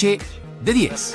noche de 10.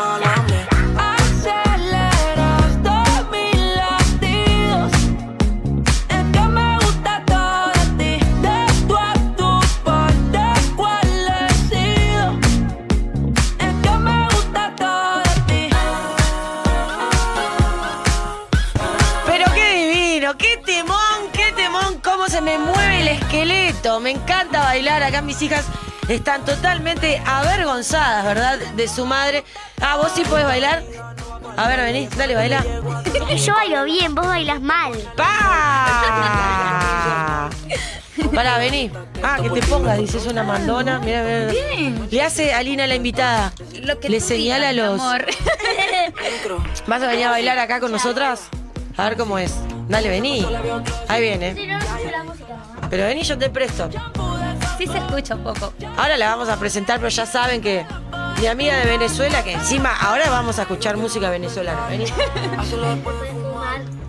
me encanta bailar. Acá mis hijas están totalmente avergonzadas, ¿verdad? De su madre. Ah, vos sí puedes bailar. A ver, vení, dale, baila. Yo bailo bien, vos bailas mal. ¡Pa! Pará, vení. Ah, que te pongas, dices una mandona. Mira, mira. Le hace a Lina la invitada. Le señala a los. ¿Vas a venir a bailar acá con nosotras? A ver cómo es. Dale, vení. Ahí viene. Pero vení, yo te presto. Sí se escucha un poco. Ahora la vamos a presentar, pero ya saben que mi amiga de Venezuela, que encima ahora vamos a escuchar música venezolana. Vení.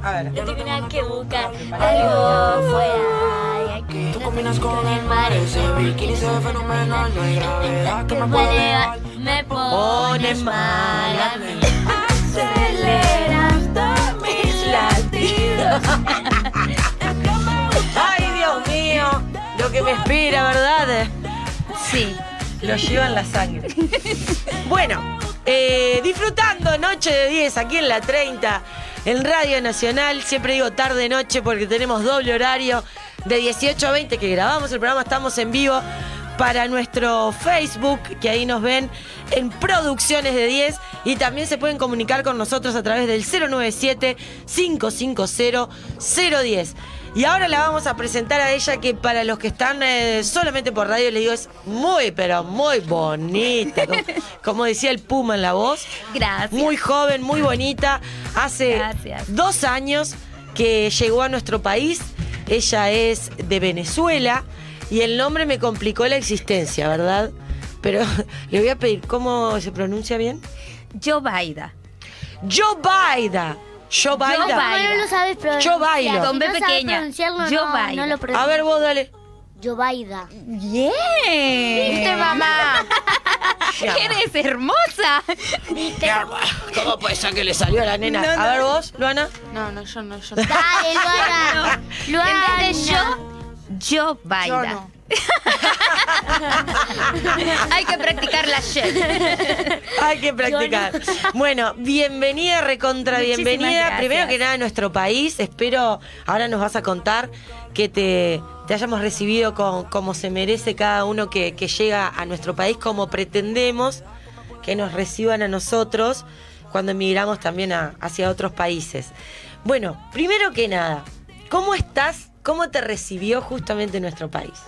A ver. Yo tengo que buscar algo fuera. Tú combinas con el mar, ese bikini se ve fenomenal. No hay gravedad que me puede Me pones mal a mí. Aceleras todos mis latidos. Que me espera, ¿verdad? Sí. Lo lleva en la sangre. bueno, eh, disfrutando Noche de 10 aquí en la 30, en Radio Nacional. Siempre digo tarde-noche porque tenemos doble horario de 18 a 20 que grabamos el programa. Estamos en vivo para nuestro Facebook, que ahí nos ven en Producciones de 10 y también se pueden comunicar con nosotros a través del 097 550 010. Y ahora la vamos a presentar a ella que para los que están eh, solamente por radio le digo es muy, pero muy bonita. Como, decía el Puma en la voz. Gracias. Muy joven, muy bonita. Hace dos años que llegó a nuestro país. Ella es de Venezuela y el nombre me complicó la existencia, ¿verdad? Pero le voy a pedir, ¿cómo se pronuncia bien? Jobaida. Jobaida. Yo bailo. Yo bailo. No lo sabes Yo bailo. Con B pequeña. Yo bailo. No lo A ver vos, dale. Yo baila. Bien. ¿Viste, mamá? Eres hermosa. ¿Cómo puede ser que le salió a la nena? a ver vos, Luana. No, no, yo no, yo no. Dale, Luana. Luana. En vez de yo, yo baila. Hay que practicar la shit. Hay que practicar. Bueno, bienvenida, recontra bienvenida. Primero que nada a nuestro país. Espero, ahora nos vas a contar que te, hayamos recibido con, como se merece cada uno que, llega a nuestro país, como pretendemos que nos reciban a nosotros cuando emigramos también hacia otros países. Bueno, primero que nada, ¿cómo estás? ¿Cómo te recibió justamente nuestro país?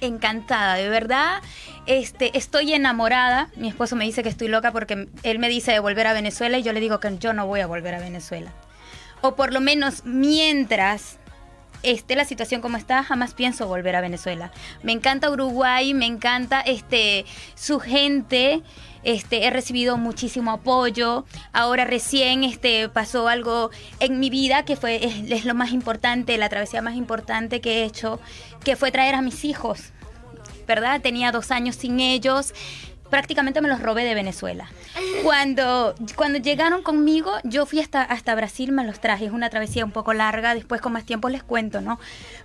Encantada, de verdad. Este, estoy enamorada. Mi esposo me dice que estoy loca porque él me dice de volver a Venezuela y yo le digo que yo no voy a volver a Venezuela. O por lo menos mientras esté la situación como está, jamás pienso volver a Venezuela. Me encanta Uruguay, me encanta este su gente. Este, he recibido muchísimo apoyo. Ahora recién este, pasó algo en mi vida que fue es, lo más importante, la travesía más importante que he hecho, que fue traer a mis hijos. ¿Verdad? Tenía dos años sin ellos prácticamente me los robé de Venezuela. Cuando, cuando llegaron conmigo, yo fui hasta, hasta Brasil, me los traje. Es una travesía un poco larga, después con más tiempo les cuento, ¿no?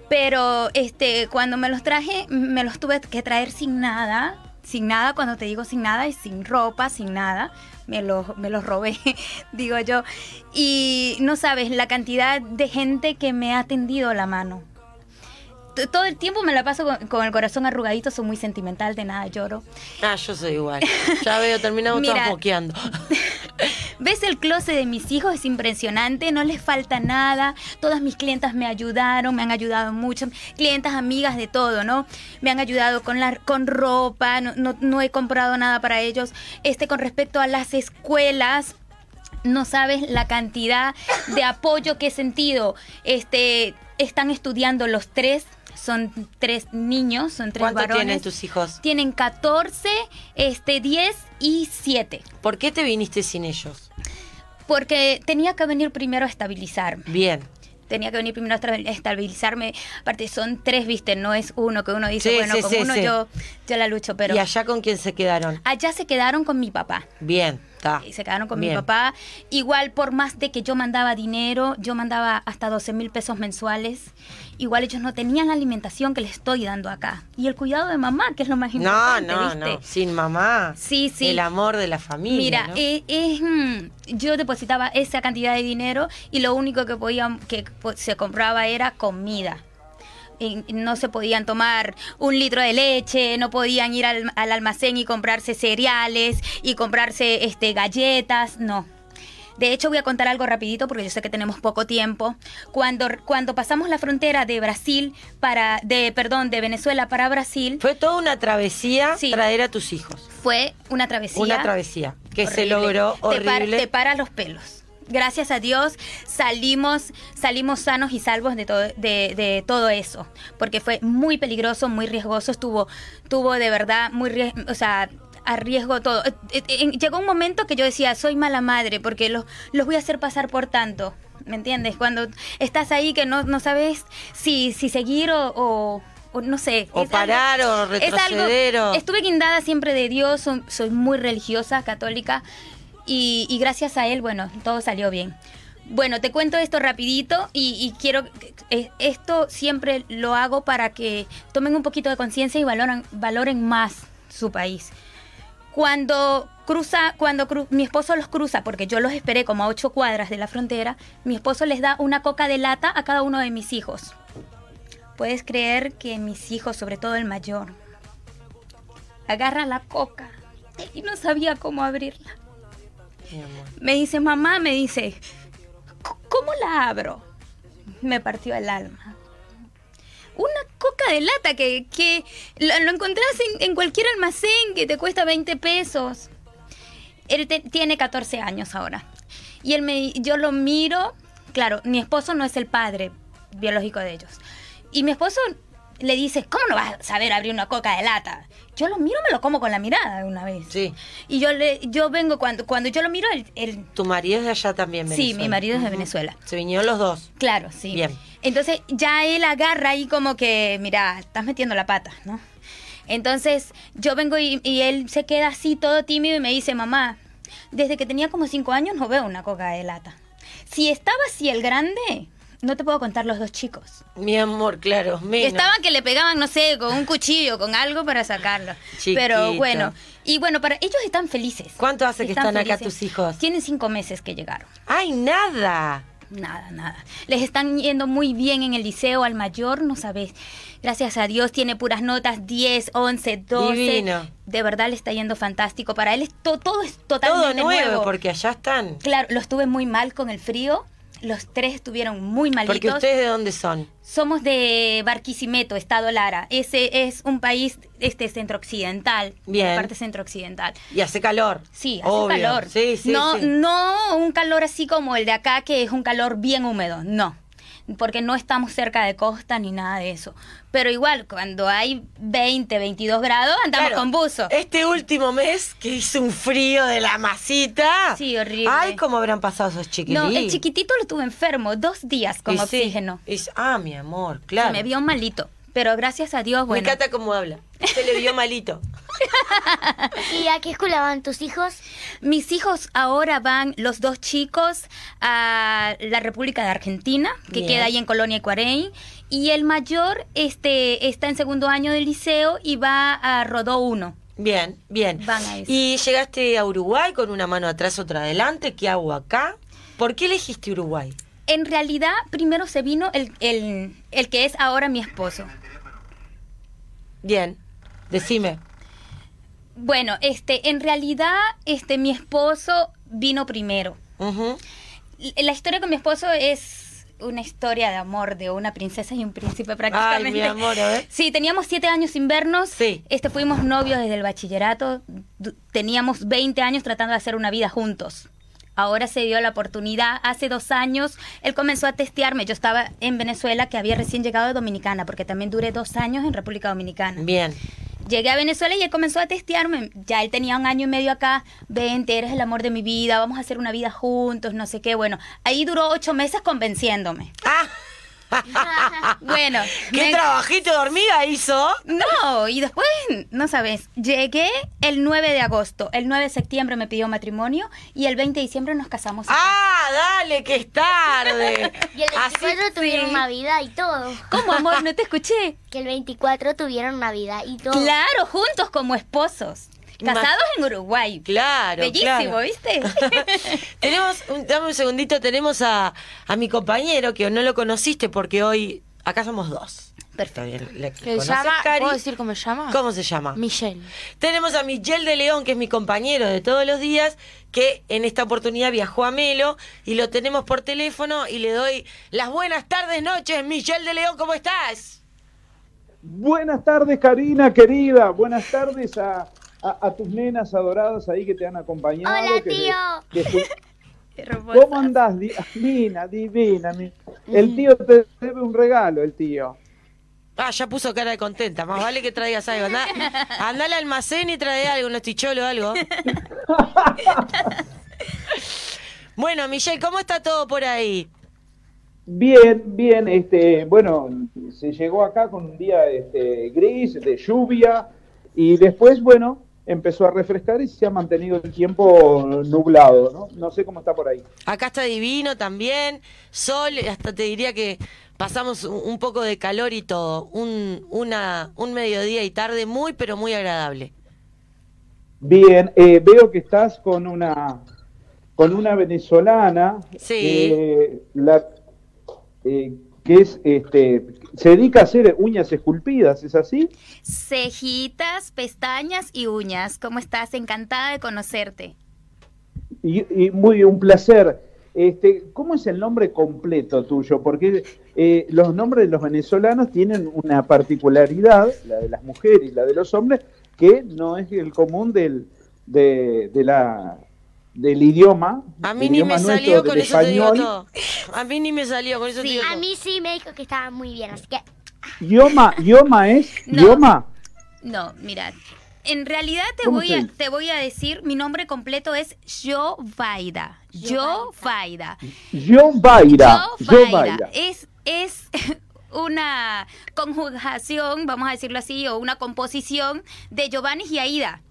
Pero este, cuando me los traje, me los tuve que traer sin nada sin nada, cuando te digo sin nada, es sin ropa, sin nada. Me los, me los robé, digo yo. Y no sabes la cantidad de gente que me ha tendido la mano. t- todo el tiempo me la paso con, con el corazón arrugadito, soy muy sentimental, de nada lloro. Ah, yo soy igual. Ya veo, terminamos todos moqueando. ¿Ves el closet de mis hijos? Es impresionante, no les falta nada. Todas mis clientas me ayudaron, me han ayudado mucho. Clientas, amigas de todo, ¿no? Me han ayudado con, la, con ropa, no, no, no he comprado nada para ellos. Este, con respecto a las escuelas, no sabes la cantidad de apoyo que he sentido. Este, están estudiando los tres, son tres niños, son tres ¿Cuánto varones. tienen tus hijos? Tienen 14, este, 10 y 7. ¿Por qué te viniste sin ellos? Porque tenía que venir primero a estabilizarme. Bien. Tenía que venir primero a estab- estabilizarme. Aparte, son tres, ¿viste? No es uno que uno dice, Sí, bueno, sí, con sí, uno yo, yo la lucho, pero ¿Y allá con quién se quedaron? allá se quedaron con mi papá. Bien, Y se quedaron con Bien. mi papá. Igual, por más de que yo mandaba dinero, yo mandaba hasta 12 mil pesos mensuales. Igual ellos no tenían la alimentación que les estoy dando acá. Y el cuidado de mamá, que es lo más importante, no, ¿viste? no. Sin mamá. Sí, sí. El amor de la familia. Mira, ¿no? eh, es, mm, yo depositaba esa cantidad de dinero y lo único que podían que se compraba era comida. No se podían tomar un litro de leche, no podían ir al, al almacén y comprarse cereales y comprarse este galletas, no. De hecho, voy a contar algo rapidito porque yo sé que tenemos poco tiempo. Cuando, cuando pasamos la frontera de Brasil para, de, perdón, de Venezuela para Brasil, Fue toda una travesía Sí. traer a tus hijos. fue una travesía. Una travesía que se Horrible. logró Te par- horrible. Te, para los pelos. Gracias a Dios salimos, salimos sanos y salvos de todo, de, de todo eso. Porque fue muy peligroso, muy riesgoso. Estuvo, tuvo de verdad muy ries- o sea, a riesgo todo. Eh, eh, eh, Llegó un momento que yo decía, soy mala madre, porque los, los voy a hacer pasar por tanto. ¿Me entiendes? Cuando estás ahí que no, no sabes si, si seguir o, o- o no sé. O parar o es algo- retroceder Estuve guindada siempre de Dios, soy, soy muy religiosa, católica, y, gracias a Él, bueno, todo salió bien. Bueno, te cuento esto rapidito y, quiero, eh, esto siempre lo hago para que tomen un poquito de conciencia y valoran, valoren más su país. Cuando cruza, cuando mi esposo los cruza, porque yo los esperé como a ocho cuadras de la frontera, mi esposo les da una coca de lata a cada uno de mis hijos. Puedes creer que mis hijos, sobre todo el mayor, agarra la coca y no sabía cómo abrirla. Me dice, mamá, me dice, "C- ¿cómo la abro? Me partió el alma. Una coca de lata que, que lo, lo encontrás en, cualquier almacén que te cuesta 20 pesos. Él tiene 14 años ahora. Y él me, yo lo miro, claro, mi esposo no es el padre biológico de ellos. Y mi esposo le dice, ¿cómo no vas a saber abrir una coca de lata? Yo lo miro, me lo como con la mirada una vez. Sí. Y yo le, yo vengo cuando, cuando yo lo miro, Tu marido es de allá también, sí, Venezuela. mi marido es de. Venezuela. Se vinieron los dos. Claro, sí. Bien. Entonces ya él agarra ahí como que, mira, estás metiendo la pata, ¿no? Entonces yo vengo y, y él se queda así todo tímido y me dice, mamá, desde que tenía como cinco años no veo una coca de lata. Si estaba así el grande, no te puedo contar los dos chicos. Mi amor, claro. menos. Estaban que le pegaban, no sé, con un cuchillo, con algo para sacarlo. Pero Chiquito. bueno, y bueno, para ellos están felices. ¿Cuánto hace que están acá tus hijos? Tienen cinco meses que llegaron. ¡Ay, nada! Nada, nada. Les están yendo muy bien en el liceo, al mayor, no sabes. Gracias a Dios tiene puras notas 10, 11, 12. Divino. De verdad le está yendo fantástico. Para él es to- todo es Todo totalmente nuevo, nuevo. porque allá están. Claro, lo estuve muy mal con el frío. Los tres estuvieron muy malitos. Porque ustedes de dónde son. Somos de Barquisimeto, Estado Lara. Ese es un país este centro-occidental. Bien. Parte centro-occidental. Y hace calor. Sí, hace Obvio. calor. Sí, sí, no, sí. no un calor así como el de acá, que es un calor bien húmedo. No. Porque no estamos cerca de costa ni nada de eso. Pero igual, cuando hay 20, 22 grados, andamos Claro, con buzo. Este último mes que hizo un frío de la masita. Sí, horrible. Ay, cómo habrán pasado esos chiquillos. no, el chiquitito lo tuve enfermo, dos días con oxígeno. ah, mi amor, claro. Se me vio malito. Pero gracias a Dios, Me bueno. encanta cómo habla. Se le vio malito. ¿Y a qué escuela van tus hijos? Mis hijos ahora van, los dos chicos, a la República de Argentina, que Bien. queda ahí en Colonia Ecuarey. Y el mayor este, está en segundo año del liceo y va a Rodó 1. Bien, bien. Van a eso. Y llegaste a Uruguay con una mano atrás, otra adelante. ¿Qué hago acá? ¿Por qué elegiste Uruguay? En realidad, primero se vino el, el, el que es ahora mi esposo. Bien, decime. Bueno, este, en realidad, este, mi esposo vino primero. La historia con mi esposo es una historia de amor de una princesa y un príncipe prácticamente. Ay, mi amor, a ver. Sí, teníamos siete años sin vernos. Sí. Este, fuimos novios desde el bachillerato. Teníamos 20 años tratando de hacer una vida juntos. Ahora se dio la oportunidad. Hace dos años él comenzó a testearme. Yo estaba en Venezuela, que había recién llegado de Dominicana, porque también duré dos años en República Dominicana. Bien. Llegué a Venezuela y él comenzó a testearme. Ya él tenía un año y medio acá. Vente, eres el amor de mi vida, vamos a hacer una vida juntos, no sé qué. Bueno, ahí duró ocho meses convenciéndome. Ah, Bueno, ¿qué me- trabajito de hormiga hizo? No, y después, no sabes, llegué el 9 de agosto, el 9 de septiembre me pidió matrimonio y el 20 de diciembre nos casamos. acá. Ah, dale, que es tarde. Y el 24 tuvieron sí. Navidad y todo. ¿Cómo, amor? No te escuché. Que el 24 tuvieron Navidad y todo. Claro, juntos como esposos. Casados en Uruguay. Claro, Bellísimo, claro. ¿viste? tenemos, un- dame un segundito, tenemos a, a mi compañero que no lo conociste porque hoy acá somos dos. Perfecto. Le-. ¿Puedo decir cómo se llama? ¿Cómo se llama? Michelle. Tenemos a Michelle de León, que es mi compañero de todos los días, que en esta oportunidad viajó a Melo y lo tenemos por teléfono y le doy las buenas tardes, noches. Michelle de León, ¿cómo estás? Buenas tardes, Karina, querida. Buenas tardes a, a- a tus nenas adoradas ahí que te han acompañado. Hola, que- tío. que. ¿Cómo andás? Di- Divina, divina. mi- El tío te debe un regalo, el tío. Ah, ya puso cara de contenta. Más vale que traigas algo. Andá, andá al almacén y trae algo, unos ticholos o algo. Bueno, Michelle, ¿cómo está todo por ahí? Bien, bien. Este, bueno, se llegó acá con un día este, gris, de lluvia, y después, bueno, empezó a refrescar y se ha mantenido el tiempo nublado, ¿no? No sé cómo está por ahí. Acá está divino también. Sol, hasta te diría que pasamos un poco de calor y todo. Un, una, un mediodía y tarde muy, pero muy agradable. Bien, eh, veo que estás con una con una venezolana Sí. eh, la, eh, que es este se dedica a hacer uñas esculpidas, ¿es así? Cejitas, pestañas y uñas. ¿Cómo estás? Encantada de conocerte. Y, y muy un placer. Este, ¿cómo es el nombre completo tuyo? Porque eh, los nombres de los venezolanos tienen una particularidad, la de las mujeres y la de los hombres, que no es el común del de, de la del idioma. A mí del ni idioma me nuestro, salió, con eso te digo español. todo. A mí ni me salió, con eso te Sí, digo a todo. mí sí me dijo que estaba muy bien, así que Idioma, idioma es, No. idioma. No, mira. En realidad te ¿Cómo voy, a, te voy a decir, mi nombre completo es Yo Vaida. Yo Vaida. Yo Baira. Yo Yo Vaida. Baira. Es, es una conjugación, vamos a decirlo así, o una composición de Giovanni y Aida.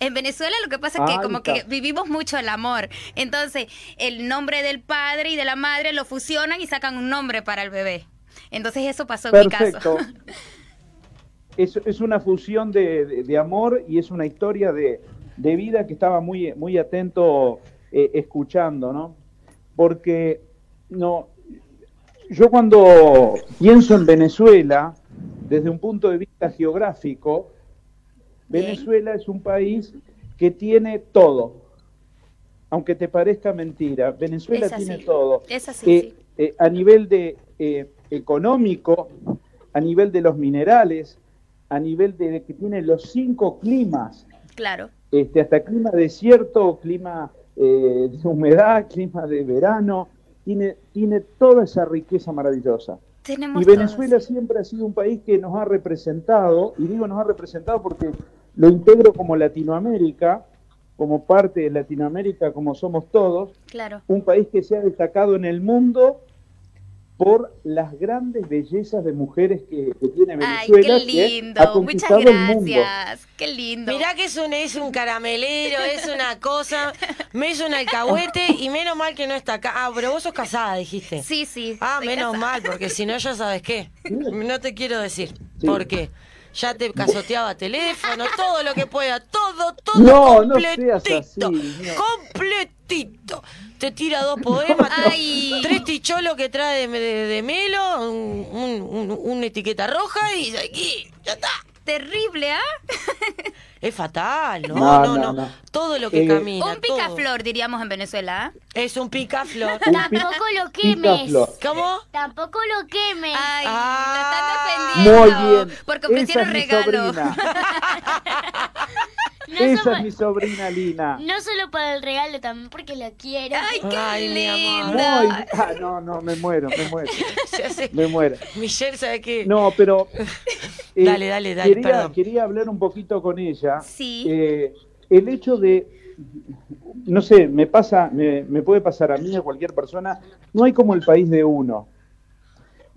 En Venezuela lo que pasa es que Ay, como que vivimos mucho el amor. Entonces, el nombre del padre y de la madre lo fusionan y sacan un nombre para el bebé. Entonces eso pasó en mi Perfecto. caso. Es, es una fusión de, de- de amor y es una historia de, de vida que estaba muy, muy atento eh, escuchando, ¿no? Porque no, yo cuando pienso en Venezuela, desde un punto de vista geográfico. Venezuela es un país que tiene todo. Aunque te parezca mentira, Venezuela así. tiene todo. Es así, Eh, sí. eh, a nivel de eh, económico, a nivel de los minerales, a nivel de, de que tiene los cinco climas, Claro. este, hasta clima desierto, clima eh, de humedad, clima de verano, tiene, tiene toda esa riqueza maravillosa. Tenemos Y Venezuela todo, sí. siempre ha sido un país que nos ha representado, y digo nos ha representado porque lo integro como Latinoamérica, como parte de Latinoamérica, como somos todos, Claro. un país que se ha destacado en el mundo por las grandes bellezas de mujeres que, que tiene Ay, Venezuela. qué que ha lindo. Muchas conquistado el mundo. gracias. Qué lindo. Mirá que es un, es un caramelero, es una cosa, me hizo un alcahuete y menos mal que no está acá. Ah, pero vos sos casada, dijiste. Sí, sí. Ah, menos casada. mal, porque si no ya sabes qué. No te quiero decir. Sí. ¿Por qué? Ya te casoteaba teléfono, todo lo que pueda, todo, todo No, no completito. seas así, no. Completito. te tira dos poemas, Ay. tres ticholos que trae de, de- de Melo, un- un- un- una etiqueta roja y aquí, ya está. Terrible, ¿ah? Es fatal, no, No, no, no. no, no. Todo lo que Eh, camina. Un todo. picaflor, diríamos en Venezuela, ¿ah? Es un picaflor. Tampoco lo quemes. picaflor. ¿Cómo? Tampoco lo quemes. Ay, Ah. lo están Muy defendiendo. bien. Porque ofrecieron es regalo. No, Esa solo, es mi sobrina Lina. no solo para el regalo, también porque la quiero. Ay, qué Ay, mi amor. linda. Muy, ah, no, no, me muero, me muero, me muero. Michelle, ¿sabe qué? No, pero... eh, Dale, dale, dale, quería, perdón. Quería hablar un poquito con ella. Sí. Eh, el hecho de, no sé, me pasa, me, me puede pasar a mí, a cualquier persona, no hay como el país de uno.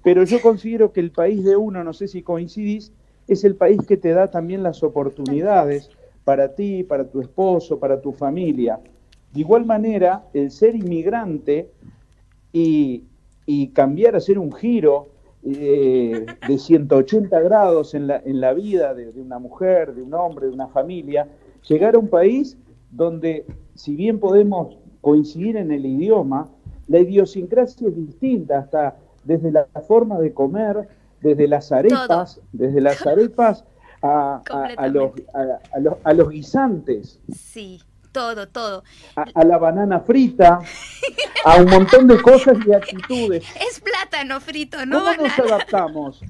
Pero yo considero que el país de uno, no sé si coincidís, es el país que te da también las oportunidades para ti, para tu esposo, para tu familia. De igual manera, el ser inmigrante y, y cambiar, hacer un giro eh, de 180 grados en la, en la vida de, de una mujer, de un hombre, de una familia, llegar a un país donde, si bien podemos coincidir en el idioma, la idiosincrasia es distinta, hasta desde la forma de comer, desde las arepas, desde las arepas a, a- a los, a- a los- a los guisantes Sí, todo, todo. a, la banana frita, a un montón de cosas y actitudes. Es plátano frito, no ¿Cómo nos adaptamos?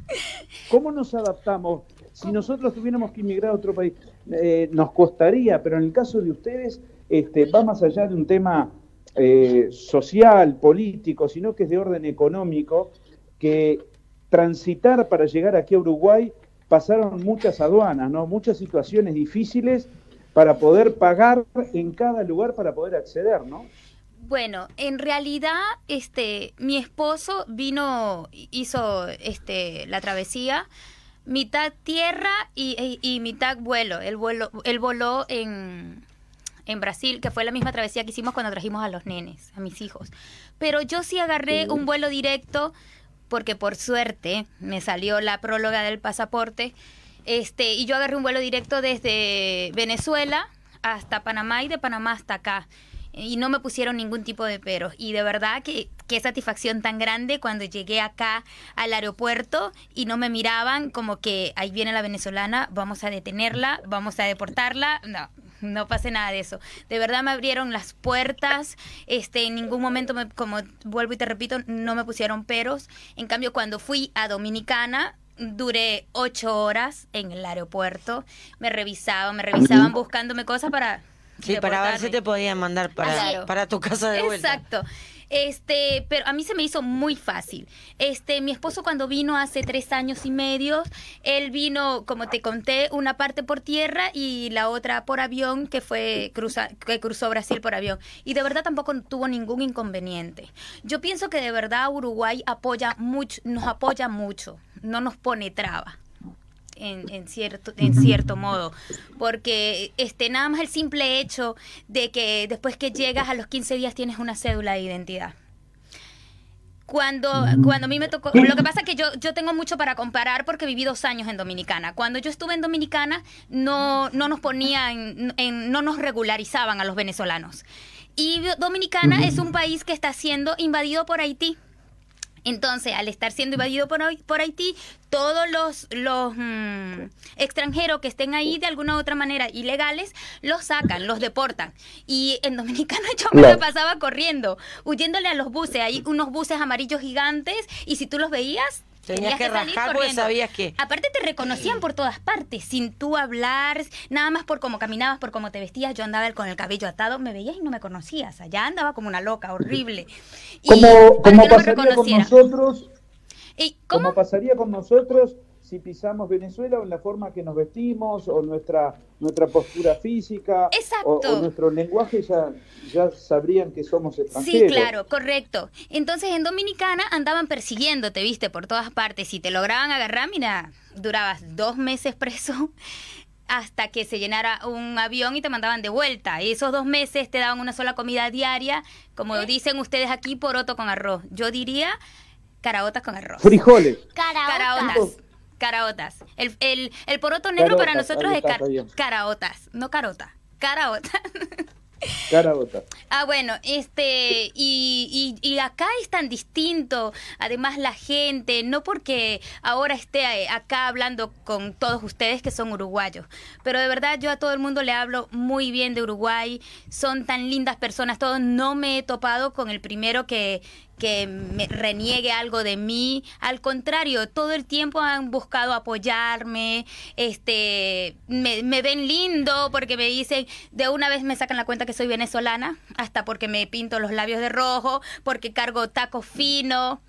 ¿Cómo nos adaptamos? Si nosotros tuviéramos que emigrar a otro país, eh, nos costaría, pero en el caso de ustedes, este, va más allá de un tema eh, social, político, sino que es de orden económico, que transitar para llegar aquí a Uruguay pasaron muchas aduanas, ¿no? Muchas situaciones difíciles para poder pagar en cada lugar para poder acceder, ¿no? Bueno, en realidad, este, mi esposo vino, hizo, este, la travesía, mitad tierra y, y- y mitad vuelo. Él, vuelo. él voló en, en Brasil, que fue la misma travesía que hicimos cuando trajimos a los nenes, a mis hijos. Pero yo sí agarré un vuelo directo, porque por suerte me salió la próloga del pasaporte, este, y yo agarré un vuelo directo desde Venezuela hasta Panamá y de Panamá hasta acá. Y no me pusieron ningún tipo de peros. Y de verdad que qué satisfacción tan grande cuando llegué acá al aeropuerto y no me miraban como que ahí viene la venezolana, vamos a detenerla, vamos a deportarla. No, no pase nada de eso. De verdad me abrieron las puertas, este, en ningún momento, me, como vuelvo y te repito, no me pusieron peros. En cambio, cuando fui a Dominicana, duré ocho horas en el aeropuerto, me revisaban, me revisaban buscándome cosas para... Sí, para ver si te podían mandar para, Claro. para tu casa de vuelta. Exacto. Este, pero a mí se me hizo muy fácil. Este, mi esposo cuando vino hace tres años y medio, él vino, como te conté, una parte por tierra y la otra por avión, que fue cruza, que cruzó Brasil por avión. Y de verdad tampoco tuvo ningún inconveniente. Yo pienso que de verdad Uruguay apoya mucho, nos apoya mucho, no nos pone traba en, en cierto en cierto modo porque este nada más el simple hecho de que después que llegas a los 15 días tienes una cédula de identidad cuando, cuando a mí me tocó, lo que pasa es que yo, yo tengo mucho para comparar porque viví dos años en Dominicana. Cuando yo estuve en Dominicana no, no nos ponían, en- no nos regularizaban a los venezolanos. Y Dominicana es un país que está siendo invadido por Haití. Entonces, al estar siendo invadido por, por Haití, todos los, los mm, extranjeros que estén ahí de alguna u otra manera ilegales, los sacan, los deportan. Y en Dominicana yo me la pasaba corriendo, huyéndole a los buses. Hay unos buses amarillos gigantes y si tú los veías... Tenías que salir rajar porque sabías que- Aparte te reconocían por todas partes, sin tú hablar, nada más por cómo caminabas, por cómo te vestías. Yo andaba con el cabello atado, me veías y no me conocías. Allá andaba como una loca, horrible. Y Como, para como que no me pasaría con nosotros, ¿Y cómo? como pasaría con nosotros si pisamos Venezuela o en la forma que nos vestimos o nuestra nuestra postura física. O, o nuestro lenguaje ya ya sabrían que somos Sí, extranjeros. claro, correcto. Entonces en Dominicana andaban persiguiéndote, viste, por todas partes. Si te lograban agarrar, mira, durabas dos meses preso hasta que se llenara un avión y te mandaban de vuelta. Y esos dos meses te daban una sola comida diaria, como dicen ustedes aquí, poroto con arroz. Yo diría caraotas con arroz. Frijoles. Caraotas. Caraotas. Caraotas. El, el, el poroto negro para nosotros es car- caraotas, no carota. Caraotas. Ah, bueno, este, y, y, acá es tan distinto, además la gente, no porque ahora esté eh, acá hablando con todos ustedes que son uruguayos, pero de verdad yo a todo el mundo le hablo muy bien de Uruguay, son tan lindas personas, todos, no me he topado con el primero que, que me reniegue algo de mí. Al contrario, todo el tiempo han buscado apoyarme, este, me, me, ven lindo porque me dicen, de una vez me sacan la cuenta que soy venezolana, hasta porque me pinto los labios de rojo, porque cargo taco fino.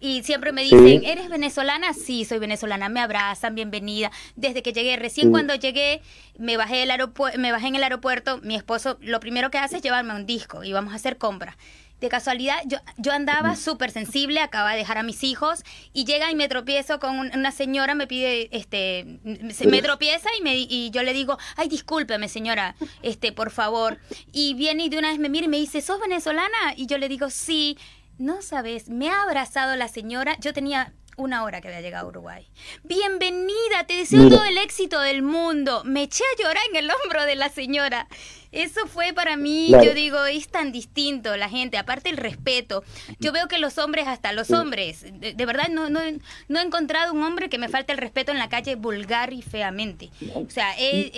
Y siempre me dicen, ¿eres venezolana? Sí, soy venezolana. Me abrazan, bienvenida. Desde que llegué, recién cuando llegué, me bajé, del me bajé en el aeropuerto. Mi esposo lo primero que hace es llevarme un disco y vamos a hacer compras de casualidad, yo, yo andaba súper sensible, acaba de dejar a mis hijos y llega y me tropiezo con una señora, me pide, este, me tropieza y, me, y yo le digo, ay, discúlpeme señora, este, por favor. Y viene y de una vez me mira y me dice, ¿sos venezolana? Y yo le digo, sí. No sabes, me ha abrazado la señora, yo tenía una hora que había llegado a Uruguay. Bienvenida, te deseo todo el éxito del mundo. Me eché a llorar en el hombro de la señora. Eso fue para mí, yo digo, es tan distinto la gente, aparte el respeto. Yo veo que los hombres, hasta los hombres, de, verdad no, no, no, he encontrado un hombre que me falte el respeto en la calle vulgar y feamente. O sea,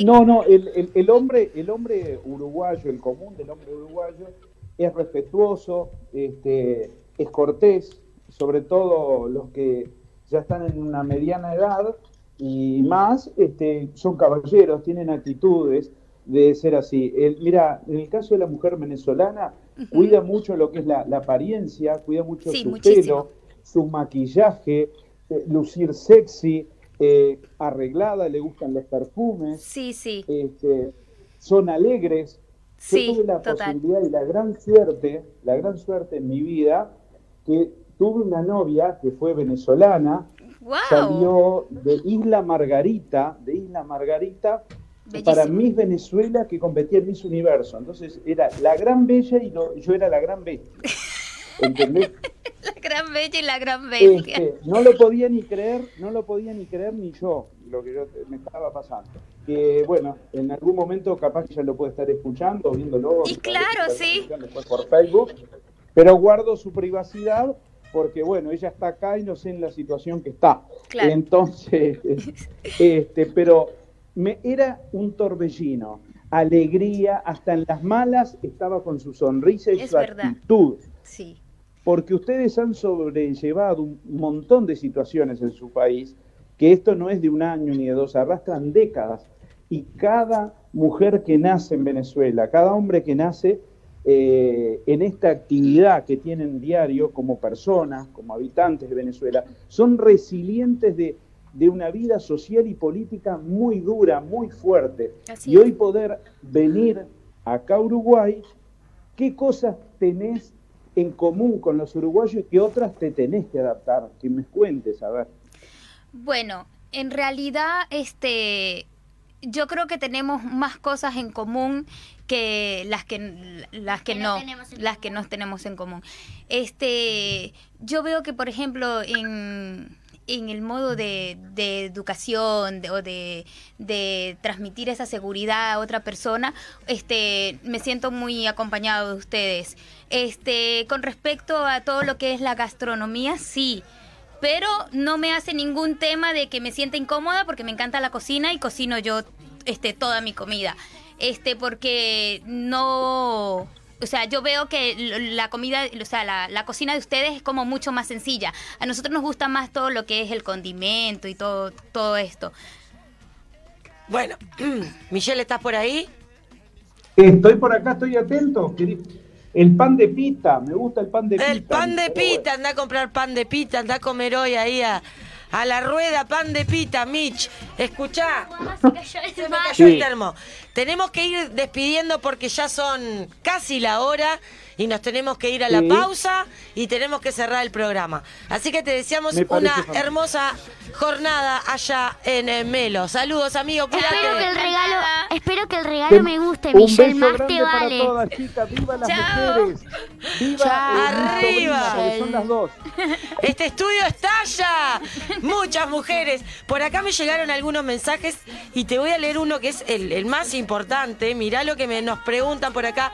no, no, el, el, hombre, el hombre uruguayo, el común del hombre uruguayo, es respetuoso, este, es cortés, sobre todo los que ya están en una mediana edad y más, este, son caballeros, tienen actitudes de ser así. El, mira, en el caso de la mujer venezolana, cuida mucho lo que es la, apariencia, cuida mucho su pelo, su maquillaje, eh, lucir sexy, eh, arreglada, le gustan los perfumes. Sí, sí. Este, son alegres. Yo tuve la posibilidad y la gran suerte, la gran suerte en mi vida, que tuve una novia que fue venezolana, salió de Isla Margarita, de Isla Margarita, para Miss Venezuela que competía en Miss Universo. Entonces era la gran bella y yo era la gran bestia. ¿Entendés? la gran bella y la gran bestia. Este, no lo podía ni creer, no lo podía ni creer ni yo, lo que yo, me estaba pasando. Que bueno, en algún momento capaz que ya lo puede estar escuchando, viéndolo. Y claro, sí. Después por Facebook, pero guardo su privacidad porque bueno, ella está acá y no sé en la situación que está. Entonces, este, pero me era un torbellino, alegría, hasta en las malas estaba con su sonrisa y su actitud. Sí. Porque ustedes han sobrellevado un montón de situaciones en su país, que esto no es de un año ni de dos, arrastran décadas. Y cada mujer que nace en Venezuela, cada hombre que nace eh, en esta actividad que tienen diario como personas, como habitantes de Venezuela, son resilientes de de una vida social y política muy dura, muy fuerte. y hoy poder venir acá a Uruguay, ¿qué cosas tenés en común con los uruguayos y qué otras te tenés que adaptar? Que me cuentes, a ver. Bueno, en realidad, este, yo creo que tenemos más cosas en común que las que las que, no, las que no tenemos en común. Este, yo veo que por ejemplo en en el modo de, educación o de, de, transmitir esa seguridad a otra persona, este, me siento muy acompañado de ustedes. Este, con respecto a todo lo que es la gastronomía, sí, pero no me hace ningún tema de que me sienta incómoda porque me encanta la cocina y cocino yo este, toda mi comida. Este, porque no o sea, yo veo que la comida, o sea, la, cocina de ustedes es como mucho más sencilla. A nosotros nos gusta más todo lo que es el condimento y todo, todo esto. Bueno, Michelle, ¿estás por ahí? Estoy por acá, estoy atento. El pan de pita, me gusta el pan de pita. El pan de pita, anda a comprar pan de pita, anda a comer hoy ahí a, a la rueda, pan de pita, Mitch. Escuchá. Se me cayó el termo. Tenemos que ir despidiendo porque ya son casi la hora y nos tenemos que ir a la pausa y tenemos que cerrar el programa. Así que te deseamos una hermosa jornada allá en Melo. Saludos, amigo. Espero que el regalo, espero que el regalo me guste, Michelle. Más te vale. Para todas, chicas. ¡Viva las mujeres! Viva el Arriba. son las dos. Este estudio estalla. Muchas mujeres. Por acá me llegaron algunos mensajes y te voy a leer uno que es el, el más importante. Mirá lo que me, nos preguntan por acá.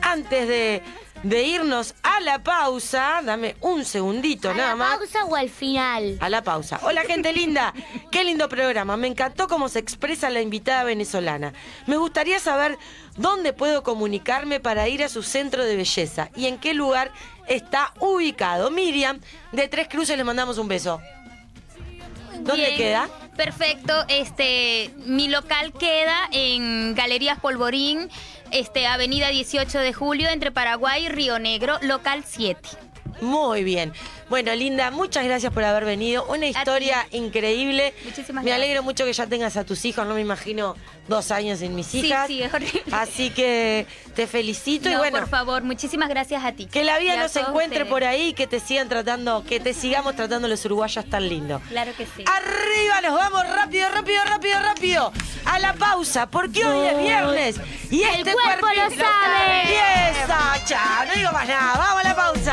Antes de, de irnos a la pausa, dame un segundito ¿A nada la más. pausa o al final? A la pausa. Hola gente linda, qué lindo programa. Me encantó cómo se expresa la invitada venezolana. Me gustaría saber dónde puedo comunicarme para ir a su centro de belleza y en qué lugar está ubicado. Miriam, de Tres Cruces le mandamos un beso. ¿Dónde Bien, queda? Perfecto. Este, mi local queda en Galerías Polvorín, este, Avenida 18 de Julio, entre Paraguay y Río Negro, local 7. Muy bien. Bueno, Linda, muchas gracias por haber venido. Una historia increíble. Muchísimas me gracias. alegro mucho que ya tengas a tus hijos. No me imagino dos años sin mis Sí, hijas. sí, es horrible. Así que te felicito y No, bueno. por favor, muchísimas gracias a ti. Que la vida nos encuentre ustedes. por ahí y que te sigan tratando, que te sigamos tratando los uruguayos tan lindo. Claro que sí. Arriba, nos vamos rápido, rápido, rápido, rápido. A la pausa, porque hoy es viernes. Y El este cuerpo lo sabe. Empieza, chao, no digo más nada. Vamos a la pausa.